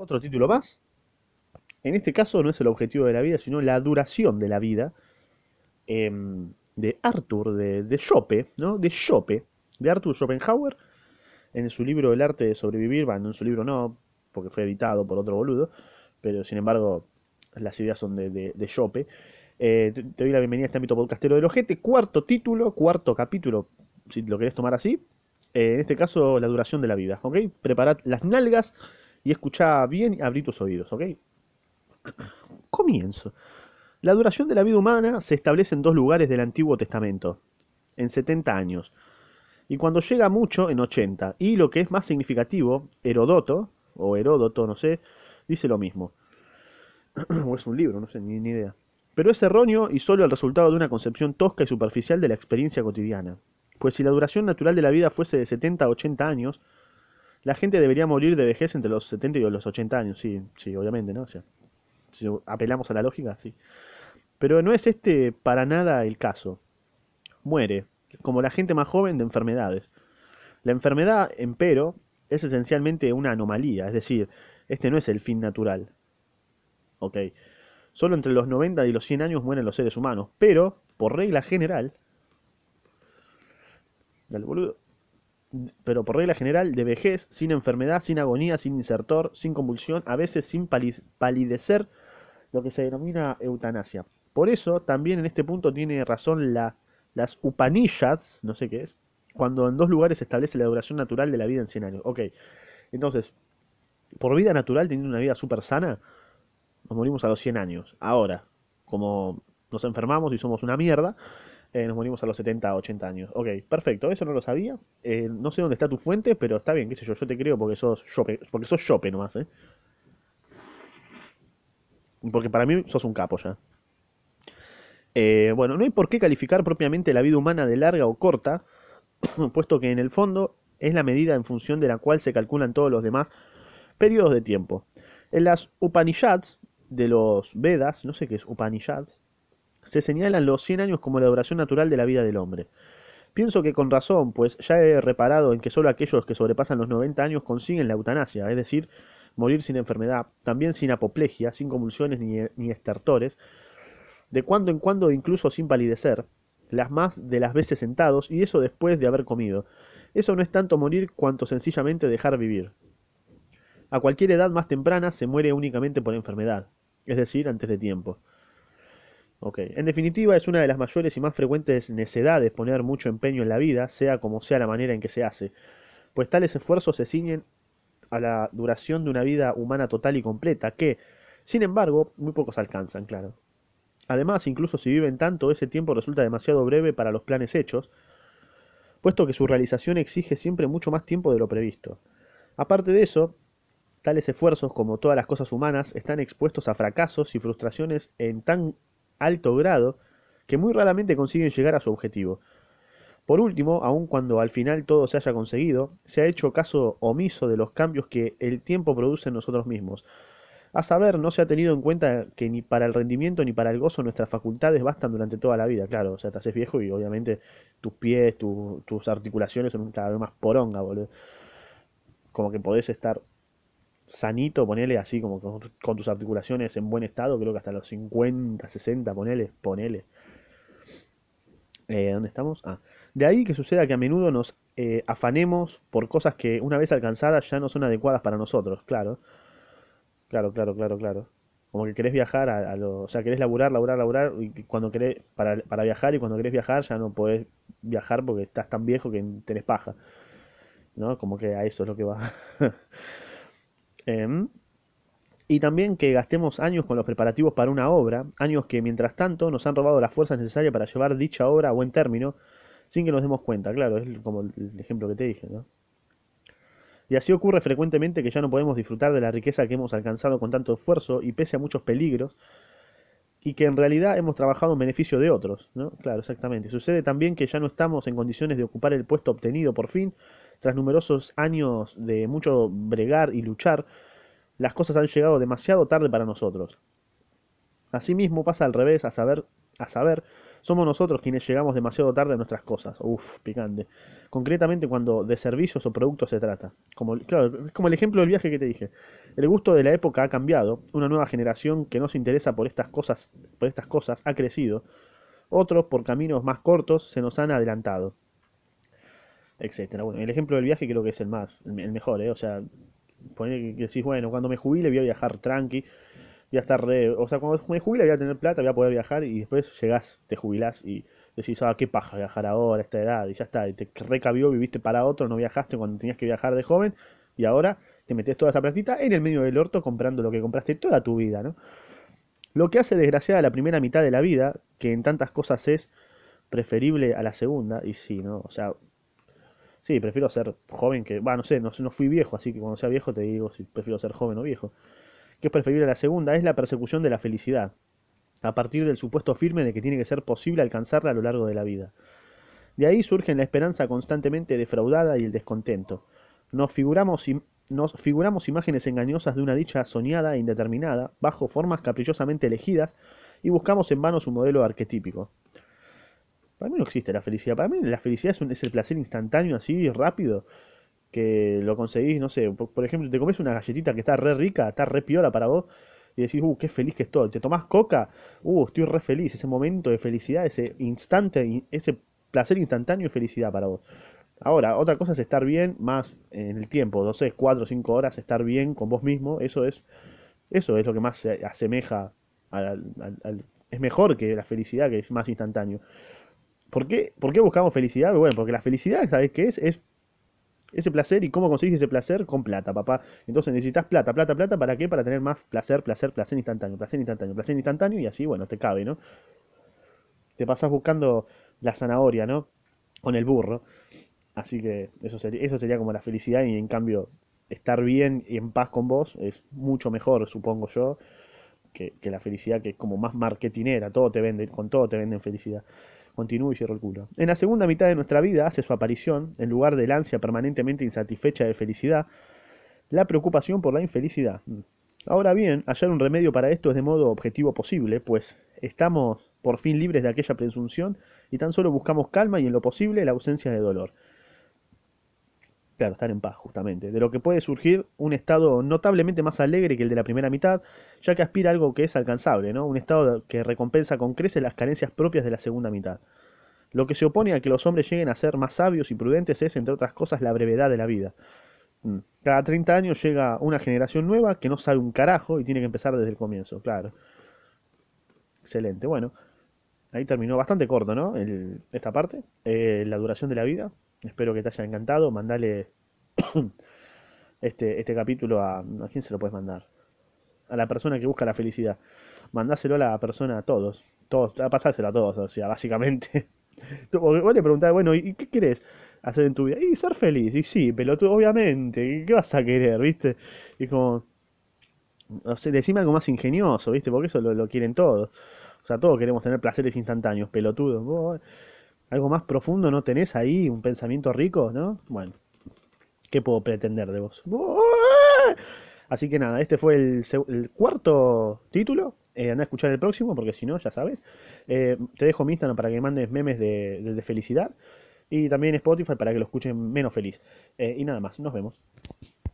Otro título más. En este caso no es el objetivo de la vida, sino la duración de la vida. em, de Arthur, de, de ¿no? De de Arthur Schopenhauer, en su libro El arte de sobrevivir, bueno, en su libro no, porque fue editado por otro boludo, pero sin embargo las ideas son de, de. Eh, te, te doy la bienvenida a este ámbito podcastero del ojete, cuarto título, cuarto capítulo, si lo querés tomar así. Eh, en este caso, la duración de la vida, ¿ok? Preparad las nalgas y escuchá bien y abrí tus oídos, ¿ok? Comienzo. La duración de la vida humana se establece en dos lugares del Antiguo Testamento, en 70 años, y cuando llega mucho, en 80. Y lo que es más significativo, Herodoto, o Heródoto, no sé, dice lo mismo. o es un libro, no sé, ni, ni idea. Pero es erróneo y solo el resultado de una concepción tosca y superficial de la experiencia cotidiana. Pues si la duración natural de la vida fuese de 70 a 80 años, la gente debería morir de vejez entre los 70 y los 80 años, sí, sí, obviamente, ¿no? O sea, si apelamos a la lógica, sí. Pero no es este para nada el caso. Muere, como la gente más joven, de enfermedades. La enfermedad, empero, es esencialmente una anomalía, es decir, este no es el fin natural. Ok. Solo entre los 90 y los 100 años mueren los seres humanos, pero, por regla general, dale boludo, pero por regla general, de vejez, sin enfermedad, sin agonía, sin insertor, sin convulsión, a veces sin pali- palidecer, lo que se denomina eutanasia. Por eso, también en este punto tiene razón la, las Upanishads, no sé qué es, cuando en dos lugares se establece la duración natural de la vida en 100 años. Ok, entonces, por vida natural, teniendo una vida súper sana, nos morimos a los 100 años. Ahora, como nos enfermamos y somos una mierda, eh, nos morimos a los 70, 80 años. Ok, perfecto, eso no lo sabía. Eh, no sé dónde está tu fuente, pero está bien, qué sé yo, yo te creo porque sos Chope, porque sos Chope nomás, ¿eh? Porque para mí sos un capo ya. Eh, bueno, no hay por qué calificar propiamente la vida humana de larga o corta, puesto que en el fondo es la medida en función de la cual se calculan todos los demás periodos de tiempo. En las Upanishads de los Vedas, no sé qué es Upanishads, se señalan los 100 años como la duración natural de la vida del hombre. Pienso que con razón, pues ya he reparado en que solo aquellos que sobrepasan los 90 años consiguen la eutanasia, es decir, morir sin enfermedad, también sin apoplejía, sin convulsiones ni, ni estertores, de cuando en cuando incluso sin palidecer, las más de las veces sentados, y eso después de haber comido. Eso no es tanto morir cuanto sencillamente dejar vivir. A cualquier edad más temprana se muere únicamente por enfermedad, es decir, antes de tiempo. En definitiva es una de las mayores y más frecuentes necedades poner mucho empeño en la vida, sea como sea la manera en que se hace, pues tales esfuerzos se ciñen a la duración de una vida humana total y completa, que, sin embargo, muy pocos alcanzan, claro. Además, incluso si viven tanto, ese tiempo resulta demasiado breve para los planes hechos, puesto que su realización exige siempre mucho más tiempo de lo previsto. Aparte de eso, tales esfuerzos, como todas las cosas humanas, están expuestos a fracasos y frustraciones en tan alto grado que muy raramente consiguen llegar a su objetivo. Por último, aun cuando al final todo se haya conseguido, se ha hecho caso omiso de los cambios que el tiempo produce en nosotros mismos. A saber, no se ha tenido en cuenta que ni para el rendimiento ni para el gozo nuestras facultades bastan durante toda la vida. Claro, o sea, te haces viejo y obviamente tus pies, tu- tus articulaciones son cada vez más poronga, boludo. Como que podés estar sanito, ponele así, como con, tus articulaciones en buen estado, creo que hasta los 50, 60, ponele, ponele. Eh, ¿dónde estamos? Ah, de ahí que suceda que a menudo nos eh, afanemos por cosas que una vez alcanzadas ya no son adecuadas para nosotros, claro. Claro, claro, claro, claro. Como que querés viajar a, lo, o sea, querés laburar, laburar, laburar, y cuando querés, para, para viajar, y cuando querés viajar ya no podés viajar porque estás tan viejo que tenés paja, ¿no? Como que a eso es lo que va. Em, y también que gastemos años con los preparativos para una obra, años que mientras tanto nos han robado las fuerzas necesarias para llevar dicha obra a buen término, sin que nos demos cuenta, claro, es como el ejemplo que te dije, ¿no? Y así ocurre frecuentemente que ya no podemos disfrutar de la riqueza que hemos alcanzado con tanto esfuerzo y pese a muchos peligros, y que en realidad hemos trabajado en beneficio de otros, ¿no? Claro, exactamente. Sucede también que ya no estamos en condiciones de ocupar el puesto obtenido por fin, tras numerosos años de mucho bregar y luchar, las cosas han llegado demasiado tarde para nosotros. Asimismo pasa al revés, a saber, a saber, Somos nosotros quienes llegamos demasiado tarde a nuestras cosas. Uf, picante. Concretamente cuando de servicios o productos se trata. Como, claro, es como el ejemplo del viaje que te dije. El gusto de la época ha cambiado. Una nueva generación que no se interesa por estas cosas, por estas cosas ha crecido. Otros, por caminos más cortos, se nos han adelantado. Etcétera. Bueno, el ejemplo del viaje creo que es el más, el, mejor, ¿eh? O sea, poner que, que decís, bueno, cuando me jubile voy a viajar tranqui, voy a estar re... O sea, cuando me jubile voy a tener plata, voy a poder viajar y después llegás, te jubilás y decís, ah, qué paja viajar ahora, a esta edad, y ya está, y te recabió, viviste para otro, no viajaste cuando tenías que viajar de joven y ahora te metes toda esa platita en el medio del orto comprando lo que compraste toda tu vida, ¿no? Lo que hace desgraciada la primera mitad de la vida, que en tantas cosas es preferible a la segunda, y sí, ¿no? O sea, sí, prefiero ser joven que, bueno, no sé, no, no fui viejo, así que cuando sea viejo te digo si prefiero ser joven o viejo. Que es preferible a la segunda, es la persecución de la felicidad, a partir del supuesto firme de que tiene que ser posible alcanzarla a lo largo de la vida. De ahí surgen la esperanza constantemente defraudada y el descontento. Nos figuramos, nos figuramos imágenes engañosas de una dicha soñada e indeterminada, bajo formas caprichosamente elegidas, y buscamos en vano su modelo arquetípico. Para mí no existe la felicidad. Para mí la felicidad es, un- el placer instantáneo, así, rápido, que lo conseguís, no sé, por, ejemplo, te comes una galletita que está re rica, está re piola para vos, y decís, uh, qué feliz que estoy. Te tomás coca, uh, estoy re feliz. Ese momento de felicidad, ese instante, in- ese placer instantáneo y felicidad para vos. Ahora, otra cosa es estar bien más en el tiempo, no sé, cuatro o cinco horas, estar bien con vos mismo, eso es, eso es lo que más se asemeja al- es mejor que la felicidad, que es más instantáneo. ¿Por qué, por qué buscamos felicidad? Bueno, porque la felicidad, ¿sabes qué es? Es ese placer y cómo conseguís ese placer con plata, papá. Entonces necesitas plata, plata, plata, ¿para qué? Para tener más placer, placer, placer instantáneo, placer instantáneo, placer instantáneo y así, bueno, te cabe, ¿no? Te pasás buscando la zanahoria, ¿no? Con el burro. Así que eso sería, eso sería como la felicidad y en cambio estar bien y en paz con vos es mucho mejor, supongo yo, que, que la felicidad que es como más marketinera, todo te vende, con todo te venden felicidad. Continúo y cierro el culo. En la segunda mitad de nuestra vida hace su aparición, en lugar del ansia permanentemente insatisfecha de felicidad, la preocupación por la infelicidad. Ahora bien, hallar un remedio para esto es de modo objetivo posible, pues estamos por fin libres de aquella presunción y tan solo buscamos calma y en lo posible la ausencia de dolor. Claro, estar en paz, justamente. De lo que puede surgir un estado notablemente más alegre que el de la primera mitad, ya que aspira a algo que es alcanzable, ¿no? Un estado que recompensa con creces las carencias propias de la segunda mitad. Lo que se opone a que los hombres lleguen a ser más sabios y prudentes es, entre otras cosas, la brevedad de la vida. Mm. Cada 30 años llega una generación nueva que no sabe un carajo y tiene que empezar desde el comienzo, claro. Excelente. Bueno, ahí terminó bastante corto, ¿no? Esta parte, eh, la duración de la vida. Espero que te haya encantado. Mandale este, este capítulo a... ¿A quién se lo puedes mandar? A la persona que busca la felicidad. Mandáselo a la persona a todos. Todos, a pasárselo a todos, o sea, básicamente. Vos le preguntás, bueno, ¿y qué querés hacer en tu vida? Y ser feliz. Y sí, pelotudo, obviamente. ¿Qué vas a querer, viste? Y como, no sé, decime algo más ingenioso, viste, porque eso lo, lo quieren todos. O sea, todos queremos tener placeres instantáneos, pelotudos. Algo más profundo no tenés ahí, un pensamiento rico, ¿no? Bueno, ¿qué puedo pretender de vos? Así que nada, este fue el, cuarto título. Eh, anda a escuchar el próximo, porque si no, ya sabes. Eh, te dejo mi Instagram para que mandes memes de felicidad. Y también Spotify para que lo escuchen menos feliz. Eh, y nada más, nos vemos.